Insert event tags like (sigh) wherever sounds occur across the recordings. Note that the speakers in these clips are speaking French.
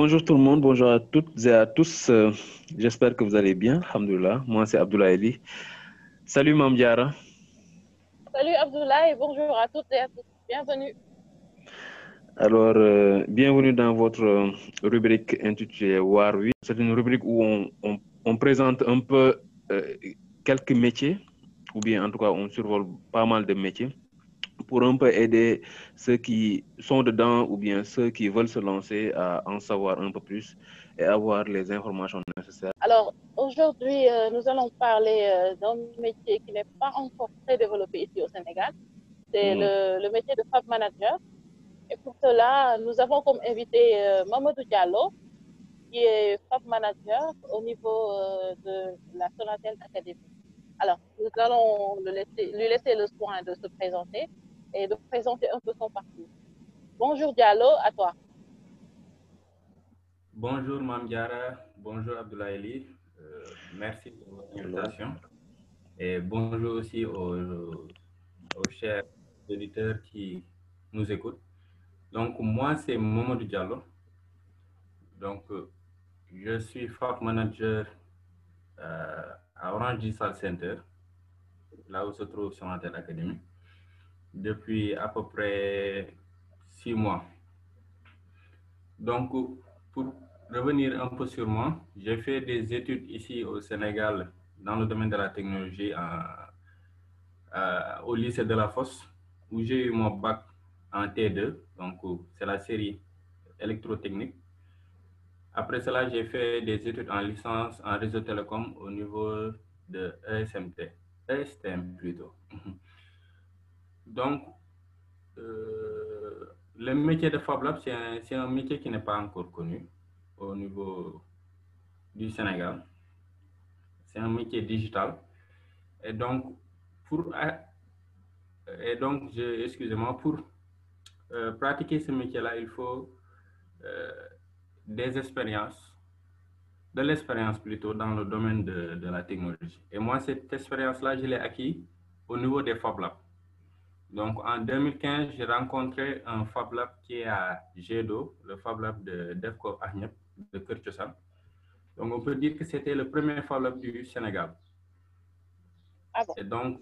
bonjour tout le monde, bonjour à toutes et à tous. Euh, J'espère que vous allez bien. Alhamdulillah. Moi, c'est Abdoulaye Ali. Salut, Mamdiara. Salut, Abdoulaye. Bonjour à toutes et à tous. Bienvenue. Alors, euh, bienvenue dans votre euh, rubrique intitulée War 8. C'est une rubrique où on, on, on présente un peu euh, quelques métiers, ou bien en tout cas, on survole pas mal de métiers pour un peu aider ceux qui sont dedans ou bien ceux qui veulent se lancer à en savoir un peu plus et avoir les informations nécessaires. Alors, aujourd'hui, euh, nous allons parler euh, d'un métier qui n'est pas encore très développé ici au Sénégal. C'est Mhm. le, le métier de Fab Manager. Et pour cela, nous avons comme invité euh, Mamadou Diallo, qui est Fab Manager au niveau euh, de la Sonatel Academy. Alors, nous allons le laisser- lui laisser le soin de se présenter et de présenter un peu son parcours. Bonjour Diallo, à toi. Bonjour Mamdiara, bonjour Abdoulaye. Euh, merci pour votre invitation. Et bonjour aussi aux, aux chers auditeurs qui nous écoutent. Donc, moi, c'est Mamadou Diallo. Donc, euh, je suis FAP Manager euh, à Orange Digital Center, là où se trouve Sonatel Academy, depuis à peu près six mois. Donc, pour revenir un peu sur moi, j'ai fait des études ici au Sénégal dans le domaine de la technologie au lycée de la Fosse, où j'ai eu mon bac en T2, donc c'est la série électrotechnique. Après cela, j'ai fait des études en licence en réseau télécom au niveau de ESMT, ESTM plutôt. (laughs) Donc, euh, le métier de Fab Lab, c'est un, métier qui n'est pas encore connu au niveau du Sénégal. C'est un métier digital. Et donc, pour, et donc excusez-moi, pour euh, pratiquer ce métier-là, il faut euh, des expériences, de l'expérience plutôt dans le domaine de, de la technologie. Et moi, cette expérience-là, je l'ai acquis au niveau des Fab Labs. Donc, en 2015, j'ai rencontré un Fab Lab qui est à Gédo, le Fab Lab de Defco Agnep, de Kirchosan. Donc, on peut dire que c'était le premier Fab Lab du Sénégal. Ah bon? Et donc,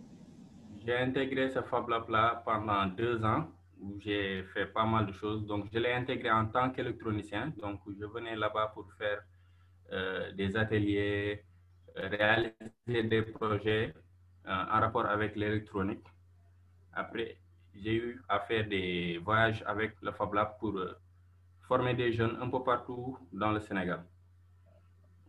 j'ai intégré ce Fab Lab-là pendant deux ans, où j'ai fait pas mal de choses. Donc, je l'ai intégré en tant qu'électronicien. Donc, je venais là-bas pour faire euh, des ateliers, euh, réaliser des projets euh, en rapport avec l'électronique. Après, j'ai eu à faire des voyages avec le Fab Lab pour euh, former des jeunes un peu partout dans le Sénégal.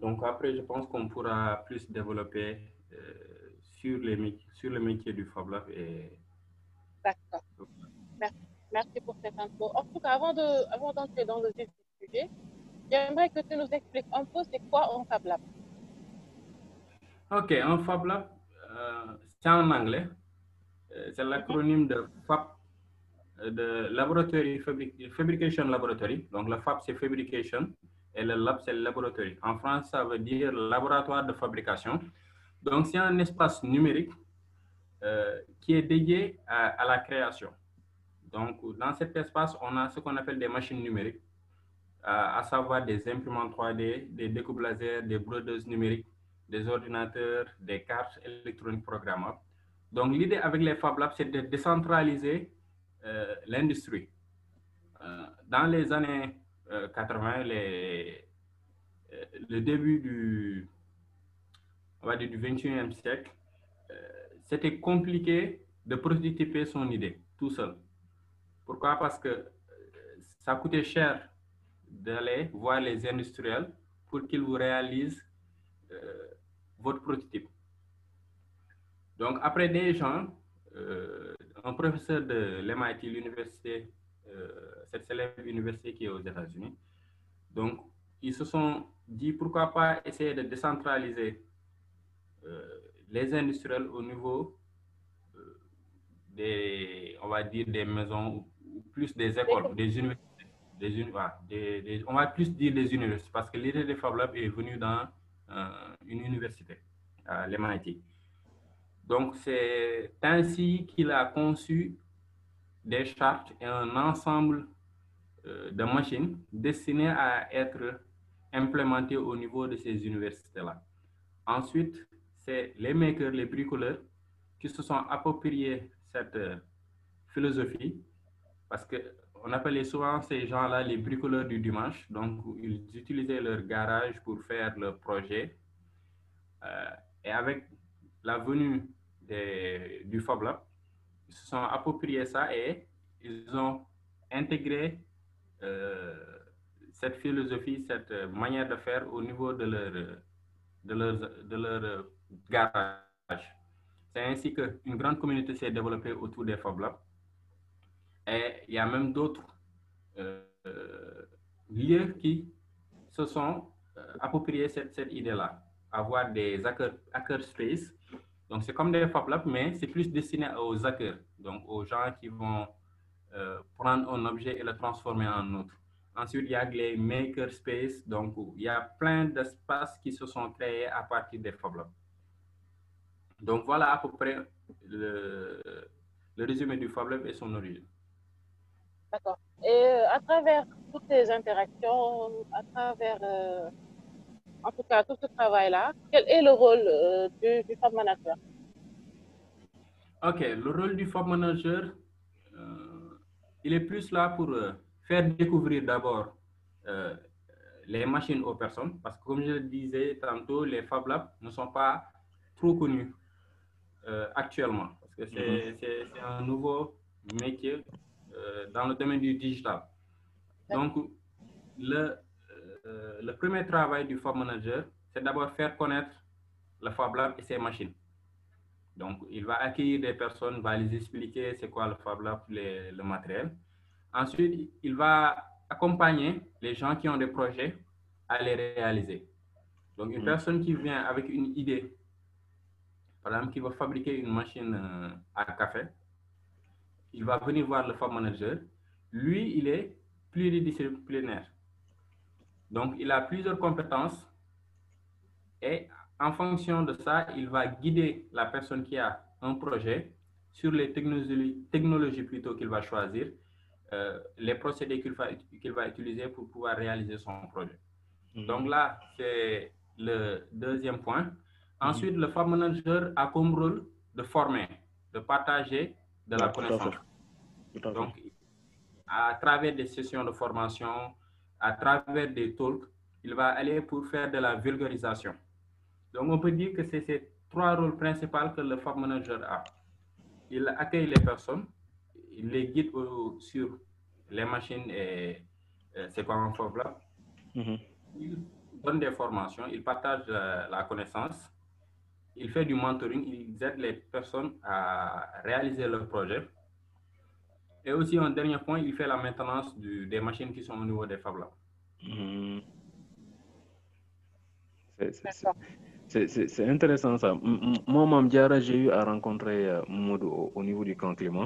Donc après, je pense qu'on pourra plus développer euh, sur, les, sur le métier du Fab Lab. Et... D'accord. Merci. Merci pour cette info. En tout cas, avant de, avant d'entrer dans le sujet, j'aimerais que tu nous expliques un peu c'est quoi un Fab Lab. Ok, un Fab Lab, euh, c'est en anglais. Euh, C'est l'acronyme de FAB, euh, de Laboratory Fabric- Fabrication Laboratory. Donc le FAB, c'est Fabrication et le Lab, c'est Laboratory. En France, ça veut dire laboratoire de fabrication. Donc c'est un espace numérique euh, qui est dédié à, à la création. Donc dans cet espace, on a ce qu'on appelle des machines numériques, à, à savoir des imprimantes 3D, des découpes laser, des brodeuses numériques, des ordinateurs, des cartes électroniques programmables. Donc, l'idée avec les Fab Labs, c'est de décentraliser euh, l'industrie. Euh, dans les années euh, 80, les, euh, le début du, du 21e siècle, c'était compliqué de prototyper son idée tout seul. Pourquoi? Parce que ça coûtait cher d'aller voir les industriels pour qu'ils vous réalisent votre prototype. Donc, après des gens, euh, un professeur de l'MIT, l'université, euh, cette célèbre université qui est aux États-Unis, donc, ils se sont dit pourquoi pas essayer de décentraliser euh, les industriels au niveau des, on va dire, des maisons ou, plus des écoles, des universités. Des, des- des- on va plus dire des universités parce que l'idée des Fab Labs est venue dans euh, une université, à l'MIT. Donc, c'est ainsi qu'il a conçu des chartes et un ensemble euh, de machines destinées à être implémentées au niveau de ces universités-là. Ensuite, c'est les makers, les bricoleurs qui se sont appropriés cette euh, philosophie parce qu'on appelait souvent ces gens-là les bricoleurs du dimanche. Donc, ils utilisaient leur garage pour faire leur projet. Euh, et avec la venue du Fab Lab, ils se sont appropriés ça et ils ont intégré euh, cette philosophie, cette manière de faire au niveau de leur, de leur, de leur garage. C'est ainsi qu'une grande communauté s'est développée autour des Fab Labs. Et il y a même d'autres euh, lieux qui se sont euh, appropriés cette, cette idée-là, avoir des hacker, hacker. Donc, c'est comme des Fab Labs, mais c'est plus destiné aux hackers, donc aux gens qui vont euh, prendre un objet et le transformer en autre. Ensuite, il y a les makerspace, donc il y a plein d'espaces qui se sont créés à partir des Fab Labs. Donc voilà à peu près le, le résumé du Fab Lab et son origine. D'accord. Et euh, à travers toutes ces interactions, à travers, euh, en tout cas, tout ce travail-là, quel est le rôle euh, du, du, Fab Manager? Ok, le rôle du Fab Manager, il est plus là pour faire découvrir d'abord les machines aux personnes, parce que comme je le disais tantôt, les Fab Labs ne sont pas trop connus actuellement, parce que c'est mm -hmm. un nouveau métier dans le domaine du digital. Donc, le, euh, le premier travail du Fab Manager, c'est d'abord faire connaître le Fab Lab et ses machines. Donc, il va accueillir des personnes, va les expliquer c'est quoi le Fab Lab, les, le matériel. Ensuite, il va accompagner les gens qui ont des projets à les réaliser. Donc, une mmh. personne qui vient avec une idée, par exemple, qui veut fabriquer une machine à café, il va venir voir le Fab Manager. Lui, il est pluridisciplinaire. Donc, il a plusieurs compétences et en fonction de ça, il va guider la personne qui a un projet sur les technologies, technologies plutôt qu'il va choisir, euh, les procédés qu'il va, utiliser pour pouvoir réaliser son projet. -hmm. Donc là, c'est le deuxième point. Ensuite, mm -hmm. le Fab Manager a comme rôle de former, de partager de la connaissance. Donc, à travers des sessions de formation, à travers des talks, il va aller pour faire de la vulgarisation. Donc, on peut dire que c'est ces trois rôles principaux que le Fab Manager a. Il accueille les personnes, il les guide au, sur les machines et, et c'est quoi un Fab Lab. Mm -hmm. Il donne des formations, il partage la, la connaissance, il fait du mentoring, il aide les personnes à réaliser leur projet. Et aussi, un dernier point, il fait la maintenance du, des machines qui sont au niveau des Fab Labs. Mmh. C'est intéressant ça. Moi, Mamdiara, j'ai eu à rencontrer euh, Moudou au, au, niveau du camp Clément,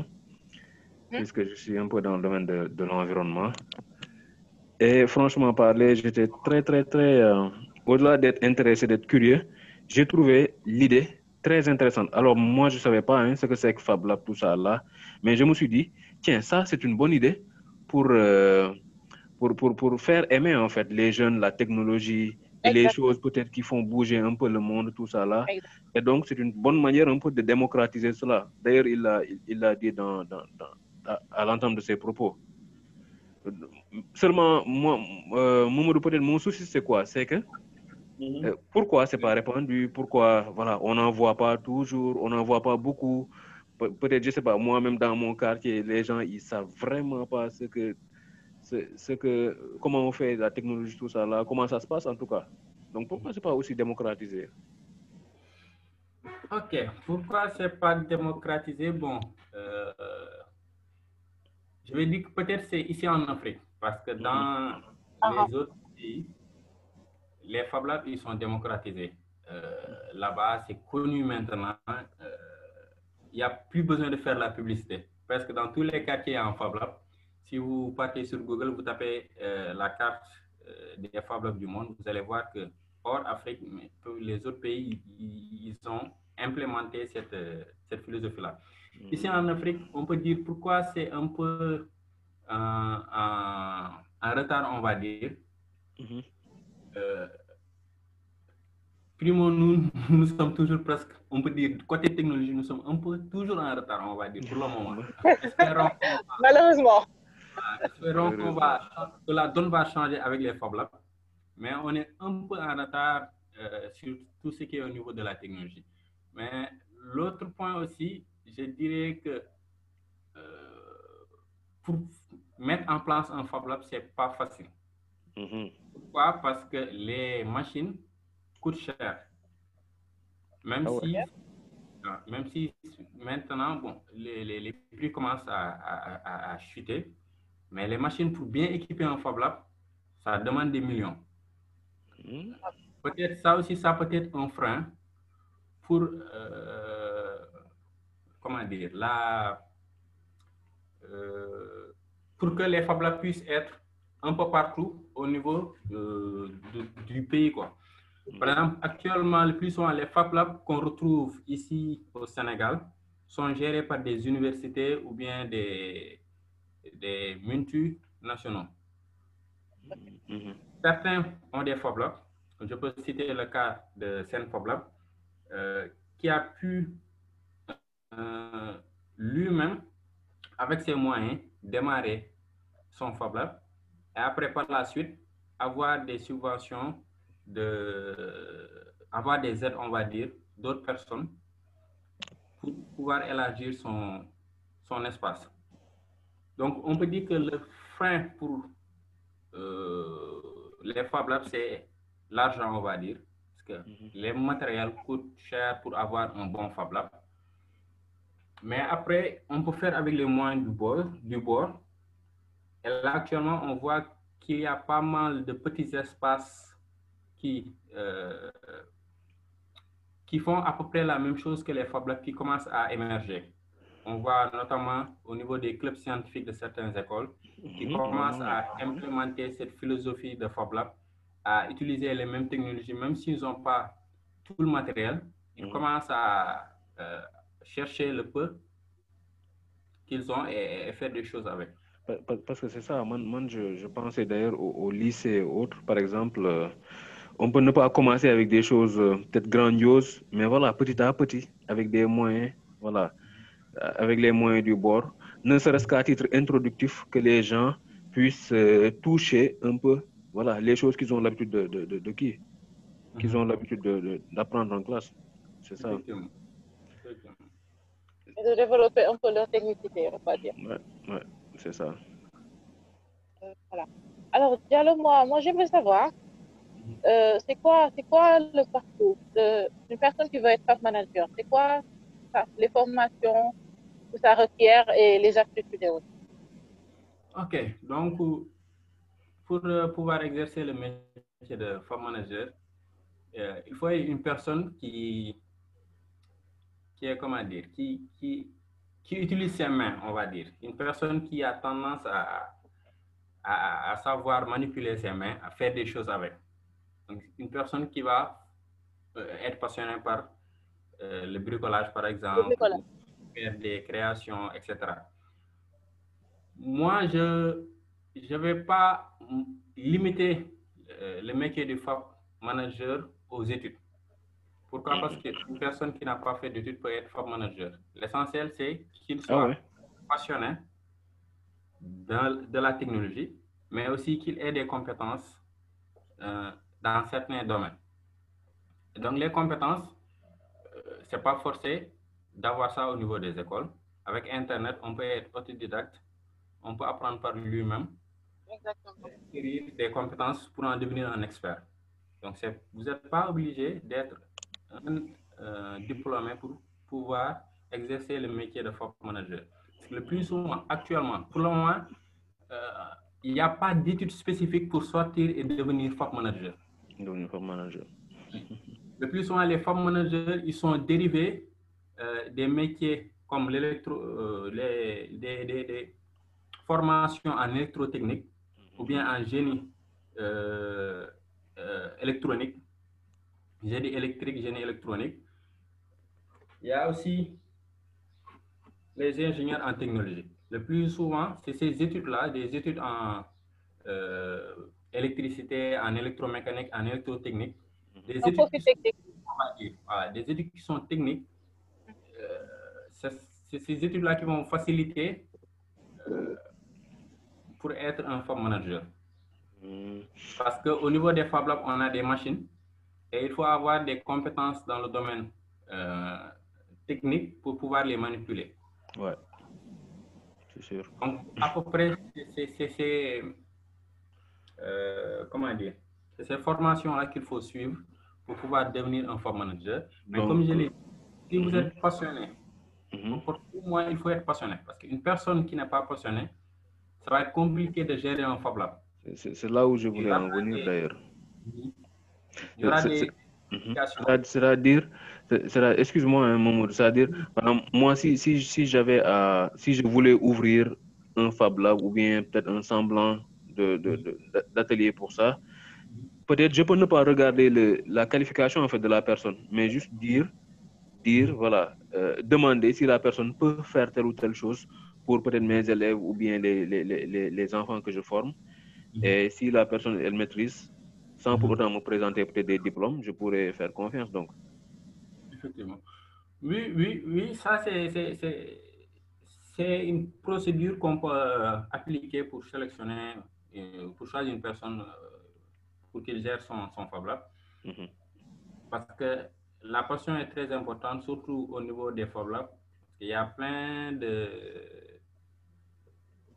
mmh. puisque je suis un peu dans le domaine de, de l'environnement. Et franchement parler, j'étais très, très, très, euh, au-delà d'être intéressé, d'être curieux, j'ai trouvé l'idée très intéressante. Alors, moi, je ne savais pas hein, ce que c'est que Fab Lab, tout ça là, mais je me suis dit, tiens, ça, c'est une bonne idée pour, euh, pour, pour, pour, faire aimer, en fait, les jeunes, la technologie et Exactement. les choses peut-être qui font bouger un peu le monde, tout ça là. Exactement. Et donc, c'est une bonne manière un peu de démocratiser cela. D'ailleurs, il l'a il, il dit dans, dans, dans, à l'entente de ses propos. Seulement, moi, euh, peut-être mon souci, c'est quoi? C'est que -hmm. euh, pourquoi c'est pas répandu? Pourquoi voilà, on n'en voit pas toujours, on n'en voit pas beaucoup? Peut-être, je sais pas, moi-même dans mon quartier, les gens, ils savent vraiment pas ce que, ce, ce que, comment on fait la technologie, tout ça là, comment ça se passe en tout cas. Donc pourquoi c'est pas aussi démocratisé? Ok, pourquoi c'est pas démocratisé? Bon, euh, je vais dire que peut-être c'est ici en Afrique, parce que dans -hmm. les autres pays, les Fab Labs, ils sont démocratisés. Euh, Là-bas, c'est connu maintenant. Il n'y a plus besoin de faire la publicité. Parce que dans tous les quartiers en Fab Lab, si vous partez sur Google, vous tapez euh, la carte euh, des Fab Labs du monde, vous allez voir que hors Afrique, mais les autres pays, ils, ont implémenté cette, cette philosophie-là. Mm -hmm. Ici en Afrique, on peut dire pourquoi c'est un peu en, retard, on va dire. Mhm. Euh, primo, nous, (laughs) nous sommes toujours presque, on peut dire, côté technologie, nous sommes un peu toujours en retard, on va dire, pour le moment. Espérons (laughs) Malheureusement. espérons qu'on va, (laughs) que la donne va changer avec les Fab Labs, mais on est un peu en retard euh, sur tout ce qui est au niveau de la technologie. Mais l'autre point aussi, je dirais que euh, pour mettre en place un Fab Lab, c'est pas facile. Mhm. Pourquoi? Parce que les machines coûtent cher. Même Ah ouais. si, ah, même si maintenant, bon, les, les, les prix commencent à, à, à- à chuter, mais les machines pour bien équiper un Fab Lab, ça demande des millions. Mhm. Peut-être ça aussi, ça peut être un frein pour, euh, comment dire, la, euh, pour que les Fab Labs puissent être un peu partout au niveau euh, de- du pays. Quoi. Par exemple, actuellement, le plus souvent, les Fab Labs qu'on retrouve ici au Sénégal sont gérés par des universités ou bien des, des multinationaux. Mhm. Certains ont des Fab Labs. Je peux citer le cas de Sen Fab Lab, euh, qui a pu euh, lui-même, avec ses moyens, démarrer son Fab Lab et après, par la suite, avoir des subventions, de, avoir des aides, on va dire, d'autres personnes pour pouvoir élargir son, son espace. Donc, on peut dire que le frein pour euh, les Fab Labs, c'est l'argent, on va dire, parce que les matériels coûtent cher pour avoir un bon Fab Lab. Mais après, on peut faire avec les moyens du bord. Du bord. Et là, actuellement, on voit qu'il y a pas mal de petits espaces qui, euh, qui font à peu près la même chose que les Fab Labs qui commencent à émerger. On voit notamment au niveau des clubs scientifiques de certaines écoles qui Mhm. commencent à implémenter cette philosophie de Fab Lab, à utiliser les mêmes technologies, même s'ils n'ont pas tout le matériel, ils Mhm. commencent à euh, chercher le peu qu'ils ont et, et faire des choses avec. Pa- pa- Parce que c'est ça, moi, moi, je, je pensais d'ailleurs au, au lycée et autres, par exemple, euh, on peut ne pas commencer avec des choses euh, peut-être grandioses, mais voilà, petit à petit, avec des moyens, voilà, euh, avec les moyens du bord, ne serait-ce qu'à titre introductif, que les gens puissent euh, toucher un peu, voilà, les choses qu'ils ont l'habitude de, de, de, de qui? Qu'ils ont l'habitude de- de- d'apprendre en classe. C'est ça. Et de développer un peu leur technicité, on va dire. Ouais, ouais, c'est ça. Euh, voilà. Alors, Diallo, moi, moi j'aimerais savoir, euh, c'est quoi, c'est quoi le parcours d'une personne qui veut être top manager? C'est quoi ça, les formations que ça requiert et les aptitudes et? OK. Donc, pour pouvoir exercer le métier de farm manager, euh, il faut une personne qui, qui est, comment dire, qui, qui, utilise ses mains, on va dire. Une personne qui a tendance à, à savoir manipuler ses mains, à faire des choses avec. Donc, une personne qui va euh, être passionnée par euh, le bricolage, par exemple, bricolage. faire des créations, etc. Moi, je ne vais pas limiter euh, le métier de fab manager aux études. Pourquoi? Parce qu'une personne qui n'a pas fait d'études peut être fab manager. L'essentiel, c'est qu'il soit Ah ouais. passionné de, de la technologie, mais aussi qu'il ait des compétences euh, dans certains domaines. Donc, les compétences, euh, c'est pas forcé d'avoir ça au niveau des écoles. Avec Internet, on peut être autodidacte, on peut apprendre par lui-même, acquérir des compétences pour en devenir un expert. Donc, vous n'êtes pas obligé d'être un euh, diplômé pour pouvoir exercer le métier de fab manager. Le plus souvent, actuellement, pour le moment, euh, il n'y a pas d'études spécifiques pour sortir et devenir fab manager. Devenir farm manager. Le plus souvent, les femmes managers, ils sont dérivés euh, des métiers comme l'électro, euh, les, des, des- des formations en électrotechnique ou bien en génie euh, euh, électronique, génie électrique, génie électronique. Il y a aussi les ingénieurs en technologie. le plus souvent, c'est ces études-là, des études en électricité, en électromécanique, en électrotechnique. Des Donc, études, qui sont, des études qui sont techniques. Euh, c'est ces études-là qui vont faciliter euh, pour être un Fab Manager. Hmm. Parce qu'au niveau des Fab Labs, on a des machines et il faut avoir des compétences dans le domaine euh, technique pour pouvoir les manipuler. Ouais. C'est sûr. Donc, à peu près, c'est- euh, comment dire, c'est ces formations-là qu'il faut suivre pour pouvoir devenir un Fab Manager. Mais Donc, comme je l'ai dit, si vous mhm. êtes passionné, Mhm. pour moi, il faut être passionné. Parce qu'une personne qui n'est pas passionnée, ça va être compliqué de gérer un Fab Lab. C'est- là où je voulais en venir d'ailleurs. Il y aura des C'est-à-dire, c'est- excuse-moi un moment, c'est-à-dire, moi, si, si, si j'avais à, si je voulais ouvrir un Fab Lab ou bien peut-être un semblant de, de, de- d'atelier pour ça, peut-être je peux ne pas regarder le, la qualification en fait de la personne, mais juste dire, dire, voilà, euh, demander si la personne peut faire telle ou telle chose pour peut-être mes élèves ou bien les, les, les, les- enfants que je forme. Et si la personne, elle maîtrise, sans pour Mhm. autant me présenter peut-être des diplômes, je pourrais faire confiance. Donc, Effectivement. Oui, oui, oui, ça c'est une procédure qu'on peut euh, appliquer pour sélectionner, pour choisir une personne euh, pour qu'il gère son, son Fab Lab. mhm. Parce que la passion est très importante, surtout au niveau des Fab Labs. Il y a plein de,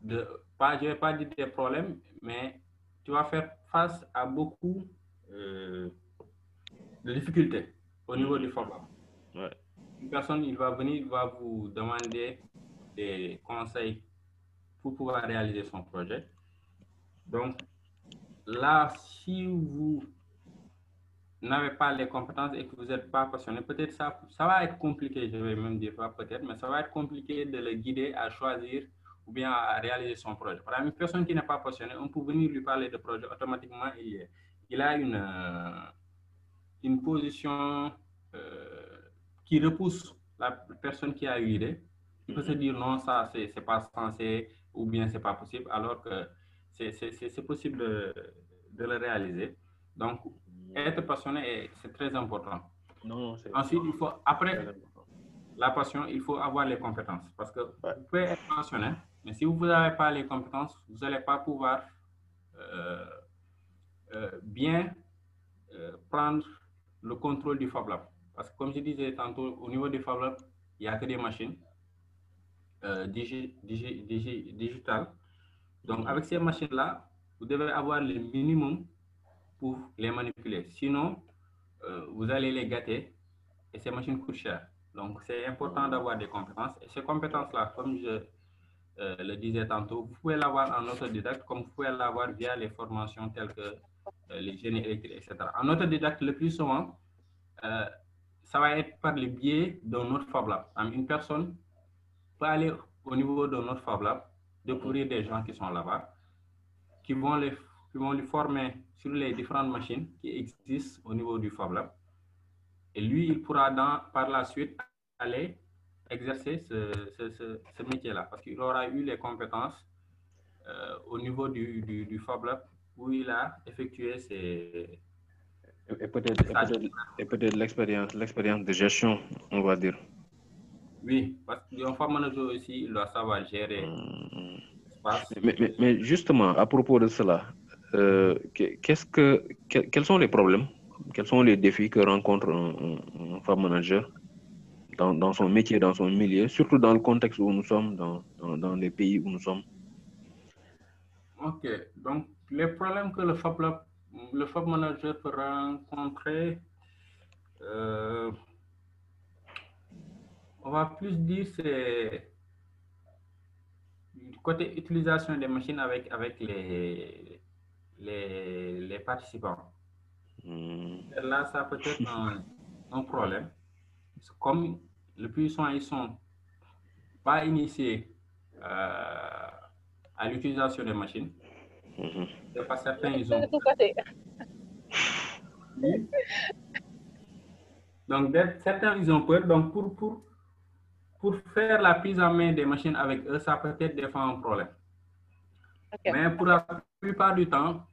de pas, je vais pas dire des problèmes, mais tu vas faire face à beaucoup euh, de difficultés au niveau du Fab Lab. Ouais. Une personne, il va venir, il va vous demander des conseils pour pouvoir réaliser son projet. Donc, là, si vous n'avez pas les compétences et que vous n'êtes pas passionné, peut-être ça, ça va être compliqué, je vais même dire pas peut-être, mais ça va être compliqué de le guider à choisir ou bien à réaliser son projet. Par exemple, une personne qui n'est pas passionnée, on peut venir lui parler de projet, automatiquement, il, est- il a une, euh, une position euh, qui repousse la personne qui a eu l'idée. Il peut se dire non, ça, c'est c'est pas censé ou bien c'est pas possible, alors que c'est- possible de, de le réaliser. Donc, être passionné, est- c'est très important. Non, Ensuite, il faut, après la passion, il faut avoir les compétences. Parce que Ouais. vous pouvez être passionné, mais si vous n'avez pas les compétences, vous n'allez pas pouvoir euh, euh, bien euh, prendre le contrôle du Fab Lab. Parce que comme je disais tantôt, au niveau du Fab Lab, il n'y a que des machines digi- digi- digi- digitales. Donc, avec ces machines-là, vous devez avoir le minimum pour les manipuler. Sinon, euh, vous allez les gâter et ces machines coûtent cher. Donc, c'est important d'avoir des compétences. Et ces compétences-là, comme je euh, le disais tantôt, vous pouvez l'avoir en autodidacte, comme vous pouvez l'avoir via les formations telles que euh, les génies électriques, etc. En autodidacte, le plus souvent, euh, ça va être par le biais d'un autre Fab Lab. Une personne peut aller au niveau d'un autre Fab Lab, découvrir des gens qui sont là-bas, qui vont, les, qui vont lui former sur les différentes machines qui existent au niveau du Fab Lab. Et lui, il pourra dans, par la suite aller exercer ce, ce, ce, ce métier-là parce qu'il aura eu les compétences euh, au niveau du, du, du Fab Lab où il a effectué ses, Et peut-être peut-être l'expérience, l'expérience de gestion, on va dire. Oui, parce qu'un Fab Manager aussi, il doit savoir gérer Hmm. l'espace. Mais, mais, mais justement, à propos de cela, euh, qu'est-ce que, que- quels sont les problèmes, quels sont les défis que rencontre un, un, un Fab Manager dans, dans son métier, dans son milieu, surtout dans le contexte où nous sommes, dans, dans, dans les pays où nous sommes? Ok, donc les problèmes que le Fab, Lab- le Fab Manager peut rencontrer, euh, on va plus dire c'est du côté utilisation des machines avec, avec les, les, les participants. Hmm. Là, ça peut être un, un problème. Parce que Comme le plus souvent, ils sont pas initiés euh, à l'utilisation des machines. Mhm. Et pas certains, ils ont. Oui. Donc, certains, ils ont peur. Donc, pour, pour pour faire la prise en main des machines avec eux, ça peut être des fois un problème. Mais pour la plupart du temps,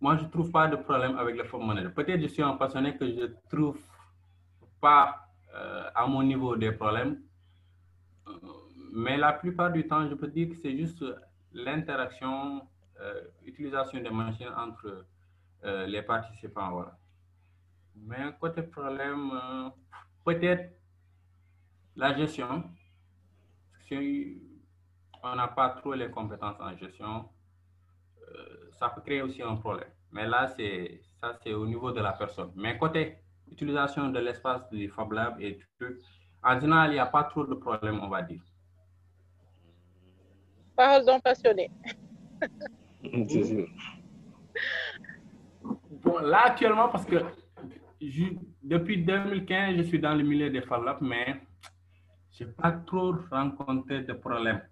moi, je ne trouve pas de problème avec le form manager. Peut-être je suis un passionné que je ne trouve pas euh, à mon niveau des problèmes. Euh, Mais la plupart du temps, je peux dire que c'est juste l'interaction, euh, utilisation des machines entre euh, les participants. Voilà. Mais côté problème, peut-être la gestion. Si on n'a pas trop les compétences en gestion, euh, ça peut créer aussi un problème. Mais là, c'est ça, c'est au niveau de la personne. Mais côté utilisation de l'espace du Fab Lab et tout, en général, il n'y a pas trop de problème, on va dire. Parole d'un passionné. (laughs) C'est sûr. Bon, là, actuellement, parce que je- depuis 2015, je suis dans le milieu des Fab Labs, mais je n'ai pas trop rencontré de problèmes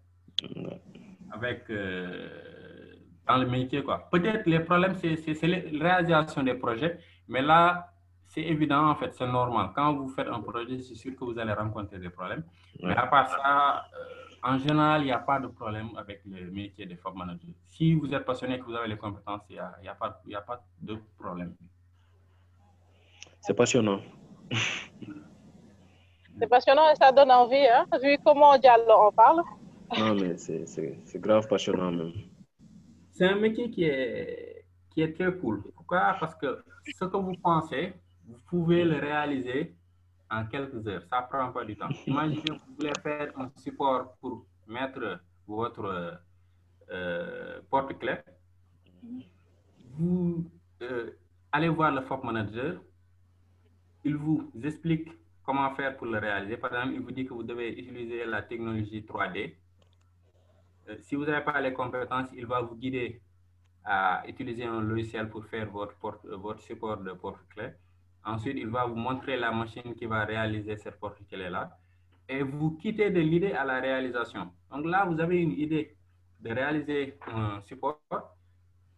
avec euh, dans le métier quoi. Peut-être les problèmes c'est la réalisation des projets, mais là c'est évident en fait, c'est normal. Quand vous faites un projet, c'est sûr que vous allez rencontrer des problèmes. Mais à part ça, euh, en général, il n'y a pas de problème avec le métier de Fab Manager. Si vous êtes passionné et que vous avez les compétences, il n'y a, y a, pas- y a pas de problème. C'est passionnant. (laughs) C'est passionnant et ça donne envie, hein, vu comment Diallo en parle. Non, mais c'est- grave passionnant même. C'est un métier qui est, qui est très cool. Pourquoi? Parce que ce que vous pensez, vous pouvez le réaliser en quelques heures. Ça prend pas du temps. Imaginez, vous voulez faire un support pour mettre votre euh, porte-clé. Vous euh, allez voir le FOP manager. Il vous explique comment faire pour le réaliser? Par exemple, il vous dit que vous devez utiliser la technologie 3D. Euh, si vous n'avez pas les compétences, il va vous guider à utiliser un logiciel pour faire votre, euh, votre support de porte-clé. Ensuite, il va vous montrer la machine qui va réaliser cette porte-clé-là. Et vous quittez de l'idée à la réalisation. Donc là, vous avez une idée de réaliser un support.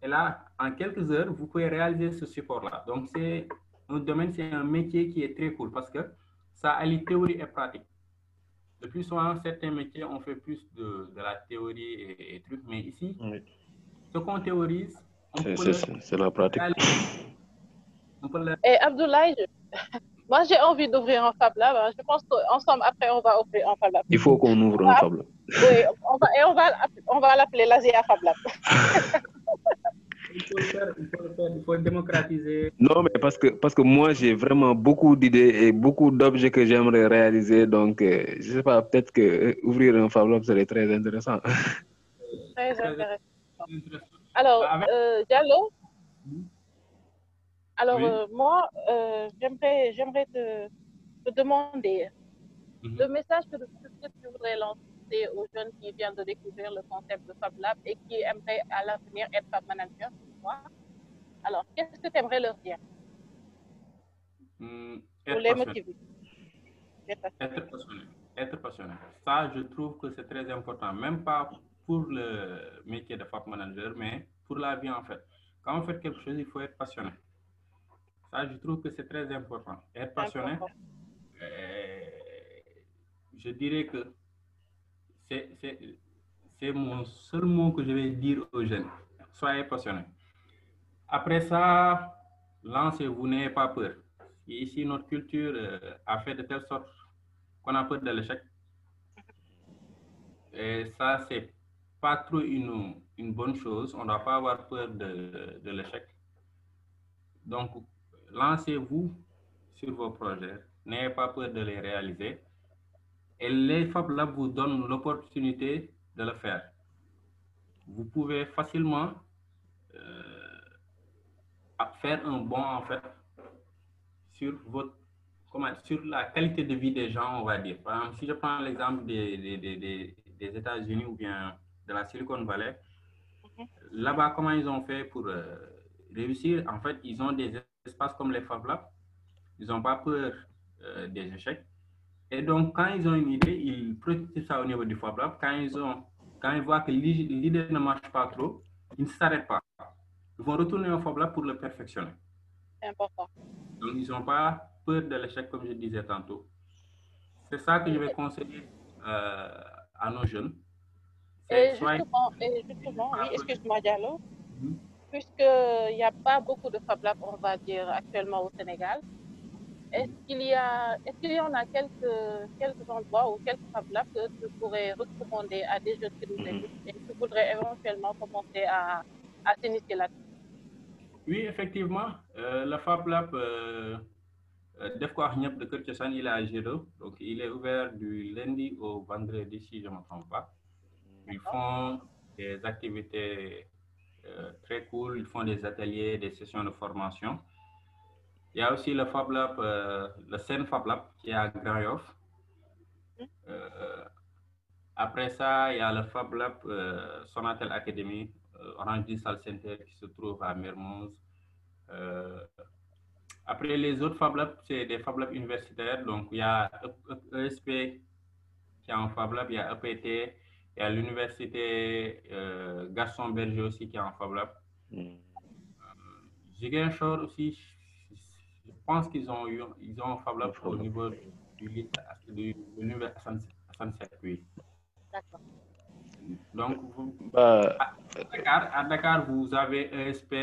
Et là, en quelques heures, vous pouvez réaliser ce support-là. Donc, c'est un domaine, c'est un métier qui est très cool parce que ça allie théorie et pratique. Le plus souvent, certains métiers, on fait plus de, de la théorie et, et trucs, mais ici, Oui. ce qu'on théorise, C'est- la pratique. le- Et Abdoulaye, je- (laughs) moi j'ai envie d'ouvrir un Fab Lab. hein. Je pense qu'ensemble, après, on va ouvrir un Fab Lab. Il faut qu'on ouvre un Fab Lab. Oui, on va, et on va, on va l'appeler l'Asia Fab Lab. (laughs) il faut le faire, il faut le faire, il faut démocratiser. Non, mais parce que, parce que moi, j'ai vraiment beaucoup d'idées et beaucoup d'objets que j'aimerais réaliser. Donc, euh, je sais pas, peut-être que euh, ouvrir un Fab Lab serait très intéressant. (laughs) Très intéressant. Alors, Avec- euh, Diallo, alors Oui. euh, moi, euh, j'aimerais, j'aimerais te, te demander Mhm. le message que, que tu voudrais lancer aux jeunes qui viennent de découvrir le concept de Fab Lab et qui aimeraient à l'avenir être Fab Manager. Alors, qu'est-ce que tu aimerais leur dire? Hum, pour les passionné. motiver Être passionné. Être passionné. Ça, je trouve que c'est très important. Même pas pour le métier de FAP manager, mais pour la vie en fait. Quand on fait quelque chose, il faut être passionné. Ça, je trouve que c'est très important. Être passionné, Important. euh, je dirais que c'est mon seul mot que je vais dire aux jeunes. Soyez passionnés. Après ça, lancez-vous, n'ayez pas peur. Ici, notre culture euh, a fait de telle sorte qu'on a peur de l'échec. Et ça, c'est pas trop une, bonne chose. On ne doit pas avoir peur de l'échec. Donc, lancez-vous sur vos projets. N'ayez pas peur de les réaliser. Et les Fab Labs vous donnent l'opportunité de le faire. Vous pouvez facilement euh, faire un bond, en fait, sur, votre, comment, sur la qualité de vie des gens, on va dire. Par exemple, si je prends l'exemple des, des, des, des, États-Unis ou bien de la Silicon Valley, là-bas, comment ils ont fait pour euh, réussir? En fait, ils ont des espaces comme les Fab Labs. Ils n'ont pas peur euh, des échecs. Et donc, quand ils ont une idée, ils produisent ça au niveau du Fab Lab. Quand ils, ont, quand ils voient que l'i- l'idée ne marche pas trop, ils ne s'arrêtent pas. Ils vont retourner au Fab Lab pour le perfectionner. C'est important. Donc, ils n'ont pas peur de l'échec, comme je disais tantôt. C'est ça que je vais conseiller euh, à nos jeunes. Et justement, et justement, oui, excuse-moi Diallo, Mhm. puisqu'il n'y a pas beaucoup de Fab Labs, on va dire, actuellement au Sénégal, est-ce qu'il y a, est-ce qu'il y en a quelques, quelques endroits ou quelques Fab Labs que tu pourrais recommander à des jeunes qui nous Mhm. écoutent et qui voudraient éventuellement commencer à, à s'initier là-dessus? Oui, effectivement, euh, le Fab Lab euh, euh, de Kër Thiossane, il est à Gédo. Donc, il est ouvert du lundi au vendredi, si je ne me trompe pas. Ils font des activités euh, très cool, ils font des ateliers, des sessions de formation. Il y a aussi le Fab Lab, euh, le Sen Fab Lab qui est à Grand Yoff. Euh, après ça, il y a le Fab Lab euh, Sonatel Academy, euh, Orange Digital Center qui se trouve à Mermoz. Euh, après les autres Fab Labs, c'est des Fab Labs universitaires. Donc, il y a ESP qui est en Fab Lab, il y a EPT, il y a l'université euh, Gaston Berger aussi qui est en Fab Lab. Mm. Ziguinchor aussi, je pense qu'ils ont eu ils ont Fab au niveau du lycée- du Seck, oui. D'accord. Donc, vous, Bah, à Dakar, à Dakar, vous avez ESP,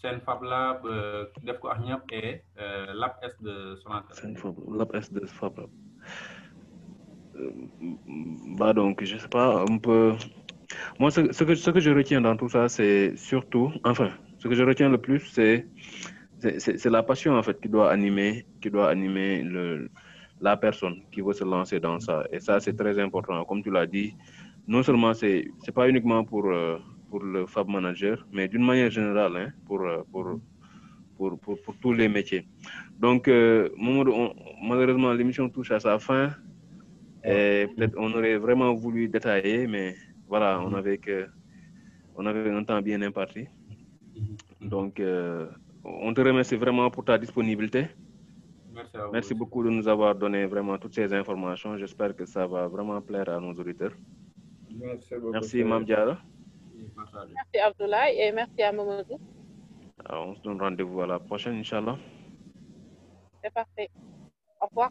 Sen Fab Lab, euh, Def ko wax ñëpp et euh, Lab S de Sonatel. Lab S de Fab Lab. Euh, bah donc, je sais pas, un peu. Moi, ce, ce que, ce que je retiens dans tout ça, c'est surtout, enfin, ce que je retiens le plus, c'est c'est- la passion en fait qui doit animer, qui doit animer le, la personne qui veut se lancer dans ça. Et ça, c'est très important. Comme tu l'as dit, non seulement c'est c'est pas uniquement pour euh, pour le Fab Manager, mais d'une manière générale, hein, pour euh, pour pour, pour, pour tous les métiers. Donc, euh, on- malheureusement, l'émission touche à sa fin. Et peut-être on aurait vraiment voulu détailler, mais voilà, on avait que on avait un temps bien imparti. Donc, euh, on te remercie vraiment pour ta disponibilité. Merci à vous. Merci beaucoup de nous avoir donné vraiment toutes ces informations. J'espère que ça va vraiment plaire à nos auditeurs. Merci beaucoup. Merci, Mam Diara. Merci Abdoulaye et merci à Mamadou. Alors, on se donne rendez-vous à la prochaine, Inch'Allah. C'est parfait. Au revoir.